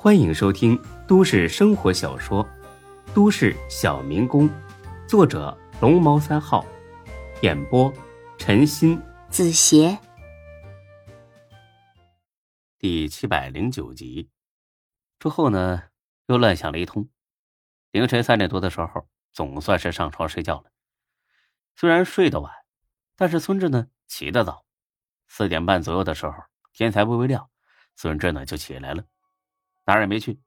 欢迎收听都市生活小说《都市小民工》，作者龙猫三号，演播陈鑫、子邪，第七百零九集。之后呢，又乱想了一通。凌晨三点多的时候，总算是上床睡觉了。虽然睡得晚，但是孙志呢起得早。四点半左右的时候，天才微微亮，孙志呢就起来了。哪儿也没去，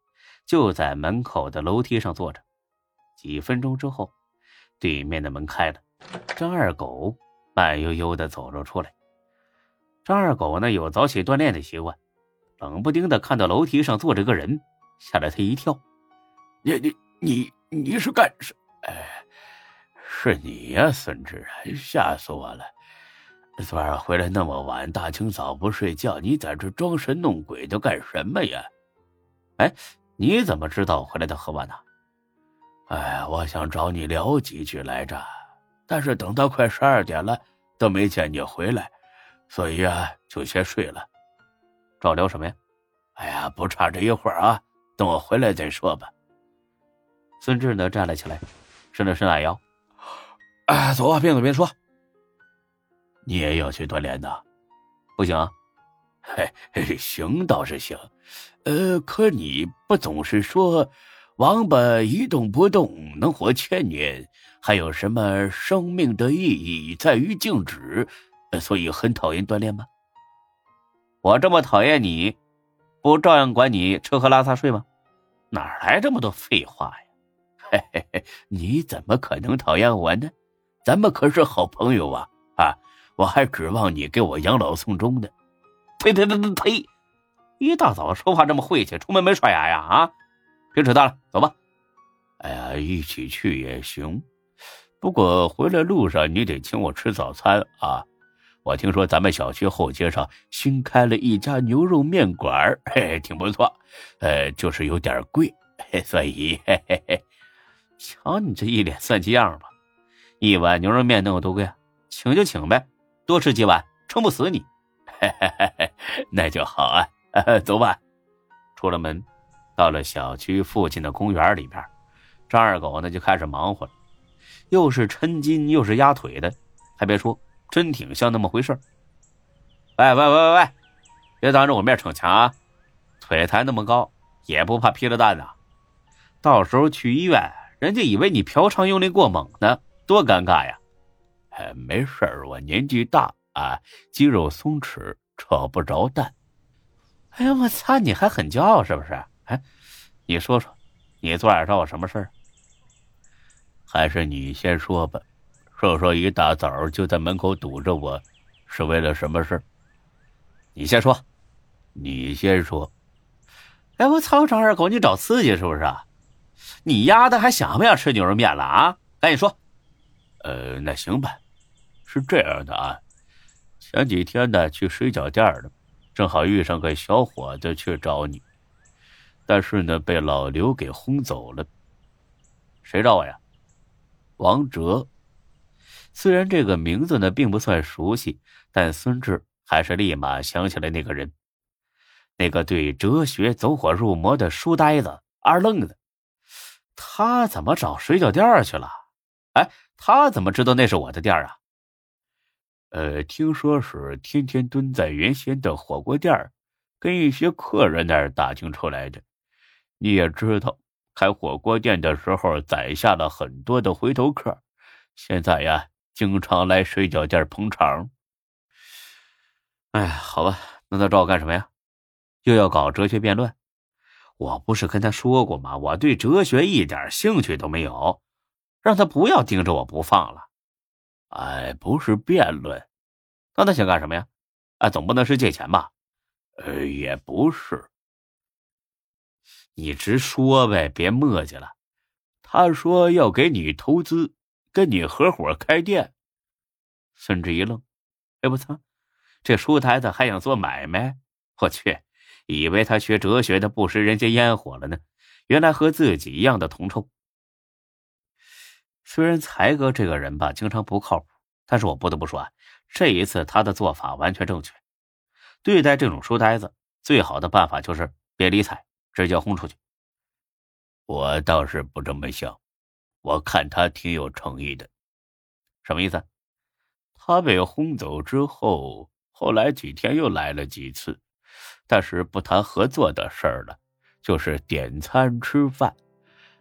就在门口的楼梯上坐着。几分钟之后，对面的门开了，张二狗慢悠悠的走了出来。张二狗呢有早起锻炼的习惯，冷不丁的看到楼梯上坐着个人，吓了他一跳。你你你你是干什？哎，是你呀，孙志，吓死我了！昨晚回来那么晚，大清早不睡觉，你在这装神弄鬼的干什么呀？哎，你怎么知道我回来的很晚呢？哎，我想找你聊几句来着，但是等到快十二点了都没见你回来，所以啊，就先睡了。找聊什么呀？哎呀，不差这一会儿啊，等我回来再说吧。孙志呢，站了起来，伸了伸懒腰。哎，走啊，边走边说。你也要去锻炼的？不行。嘿，行倒是行。呃，可你不总是说，王八一动不动能活千年，还有什么生命的意义在于静止，所以很讨厌锻炼吗？我这么讨厌你，不照样管你吃喝拉撒睡吗？哪来这么多废话呀？嘿嘿嘿，你怎么可能讨厌我呢？咱们可是好朋友啊！啊，我还指望你给我养老送终呢。呸呸呸呸呸！一大早说话这么晦气，出门没刷牙呀？啊，别扯淡了，走吧。哎呀，一起去也行，不过回来路上你得请我吃早餐啊。我听说咱们小区后街上新开了一家牛肉面馆，嘿，挺不错，呃，就是有点贵，所以嘿嘿嘿。瞧你这一脸算计样吧，一碗牛肉面能有多贵啊？请就请呗，多吃几碗，撑不死你。嘿嘿嘿，那就好啊。走吧，出了门，到了小区附近的公园里边，张二狗呢就开始忙活了，又是抻筋又是压腿的，还别说，真挺像那么回事喂喂喂喂喂，别当着我面逞强啊！腿抬那么高，也不怕劈了蛋呐？到时候去医院，人家以为你嫖娼用力过猛呢，多尴尬呀！哎，没事我年纪大啊，肌肉松弛，扯不着蛋。哎呀，我操！你还很骄傲是不是？哎，你说说，你昨晚找我什么事儿？还是你先说吧，说说一大早就在门口堵着我，是为了什么事儿？你先说，你先说。哎，我操！张二狗，你找刺激是不是？你丫的还想不想吃牛肉面了啊？赶紧说。呃，那行吧，是这样的啊，前几天呢去水饺店了。正好遇上个小伙子去找你，但是呢，被老刘给轰走了。谁找我呀？王哲。虽然这个名字呢并不算熟悉，但孙志还是立马想起来那个人，那个对哲学走火入魔的书呆子二愣子。他怎么找水饺店去了？哎，他怎么知道那是我的店啊？呃，听说是天天蹲在原先的火锅店跟一些客人那儿打听出来的。你也知道，开火锅店的时候攒下了很多的回头客，现在呀，经常来水饺店捧场。哎，好吧，那他找我干什么呀？又要搞哲学辩论？我不是跟他说过吗？我对哲学一点兴趣都没有，让他不要盯着我不放了。哎，不是辩论，那他想干什么呀？哎，总不能是借钱吧？呃，也不是。你直说呗，别磨叽了。他说要给你投资，跟你合伙开店。孙志一愣，哎，我操，这书呆子还想做买卖？我去，以为他学哲学的不食人间烟火了呢，原来和自己一样的铜臭。虽然才哥这个人吧，经常不靠谱，但是我不得不说啊，这一次他的做法完全正确。对待这种书呆子，最好的办法就是别理睬，直接轰出去。我倒是不这么想，我看他挺有诚意的。什么意思？他被轰走之后，后来几天又来了几次，但是不谈合作的事儿了，就是点餐吃饭。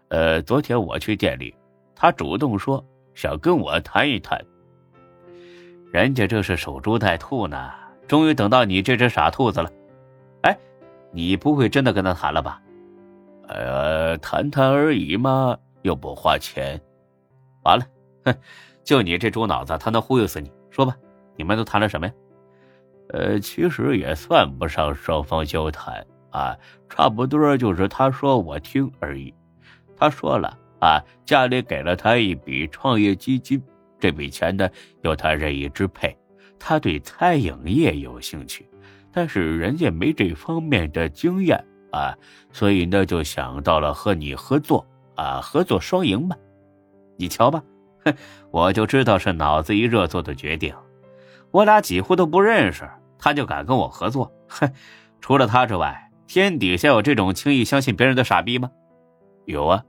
呃，昨天我去店里，他主动说想跟我谈一谈。人家这是守株待兔呢，终于等到你这只傻兔子了。哎，你不会真的跟他谈了吧？呃，谈谈而已嘛，又不花钱。完了，哼，就你这猪脑子，他能忽悠死你？说吧，你们都谈了什么呀？呃，其实也算不上双方交谈啊，差不多就是他说我听而已。他说了啊，家里给了他一笔创业基金。这笔钱呢，由他任意支配。他对餐饮业有兴趣，但是人家没这方面的经验啊，所以呢，就想到了和你合作啊，合作双赢吧。你瞧吧，哼，我就知道是脑子一热做的决定。我俩几乎都不认识，他就敢跟我合作？哼，除了他之外，天底下有这种轻易相信别人的傻逼吗？有啊。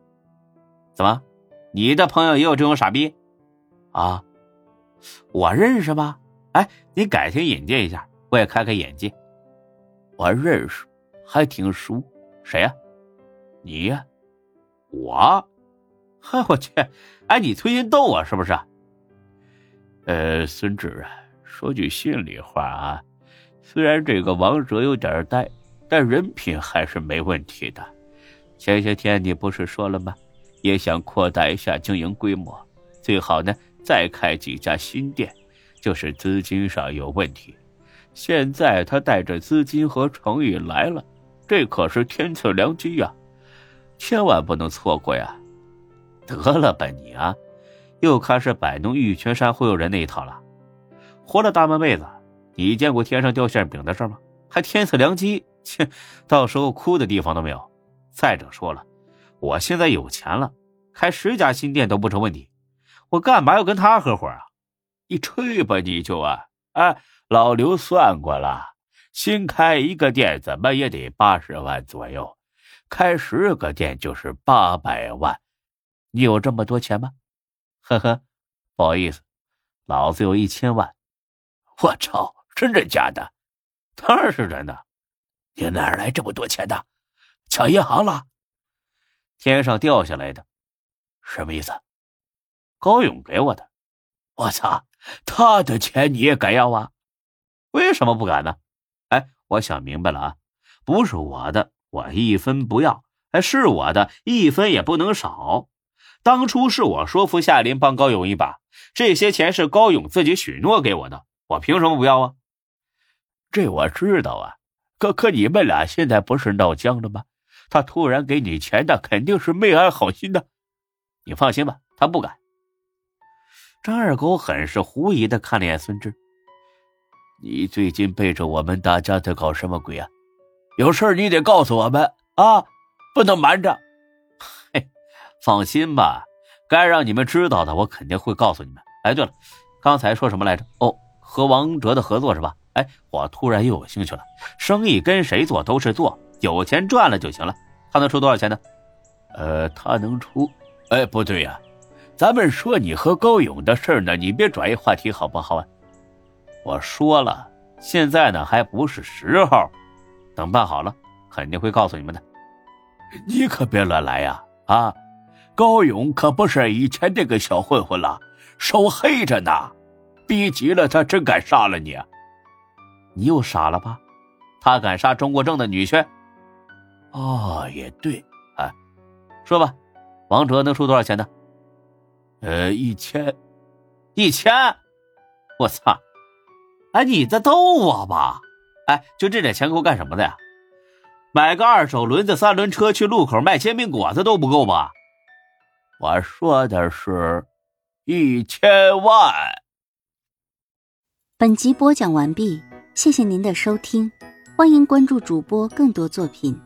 怎么，你的朋友也有这种傻逼？啊，我认识吗？哎，你改天引荐一下，我也开开眼界。我认识，还挺熟。谁呀？你呀？我？嗨，我去！哎，你存心逗我是不是？呃，孙志啊，说句心里话啊，虽然这个王哲有点呆，但人品还是没问题的。前些天你不是说了吗？也想扩大一下经营规模，最好呢。再开几家新店，就是资金上有问题。现在他带着资金和诚意来了，这可是天赐良机呀，千万不能错过呀！得了吧你啊，又开始摆弄玉泉山忽悠人那一套了。活了大半辈子，你见过天上掉馅饼的事吗？还天赐良机？切，到时候哭的地方都没有。再者说了，我现在有钱了，开十家新店都不成问题。我干嘛要跟他合伙啊？你吹吧，你就啊！哎，老刘算过了，新开一个店怎么也得八十万左右，开十个店就是八百万。你有这么多钱吗？呵呵，不好意思，老子有一千万。我操，真的假的？当然是真的。你哪来这么多钱的？抢银行了？天上掉下来的？什么意思？高勇给我的，我操，他的钱你也敢要啊？为什么不敢呢？哎，我想明白了啊，不是我的，我一分不要；哎，是我的，一分也不能少。当初是我说服夏林帮高勇一把，这些钱是高勇自己许诺给我的，我凭什么不要啊？这我知道啊，可可你们俩现在不是闹僵了吗？他突然给你钱，那肯定是没安好心的。你放心吧，他不敢。张二狗很是狐疑的看了眼孙志：“你最近背着我们大家在搞什么鬼啊？有事你得告诉我们啊，不能瞒着。”“嘿，放心吧，该让你们知道的，我肯定会告诉你们。”哎，对了，刚才说什么来着？哦，和王哲的合作是吧？哎，我突然又有兴趣了。生意跟谁做都是做，有钱赚了就行了。他能出多少钱呢？呃，他能出……哎，不对呀。咱们说你和高勇的事呢，你别转移话题好不好啊？我说了，现在呢还不是时候，等办好了肯定会告诉你们的。你可别乱来呀！啊，高勇可不是以前那个小混混了，手黑着呢，逼急了他真敢杀了你。你又傻了吧？他敢杀钟国正的女婿？哦，也对。哎，说吧，王哲能出多少钱呢？呃，一千，一千，我操！哎，你在逗我吧？哎，就这点钱够干什么的呀？买个二手轮子三轮车去路口卖煎饼果子都不够吧？我说的是，一千万。本集播讲完毕，谢谢您的收听，欢迎关注主播更多作品。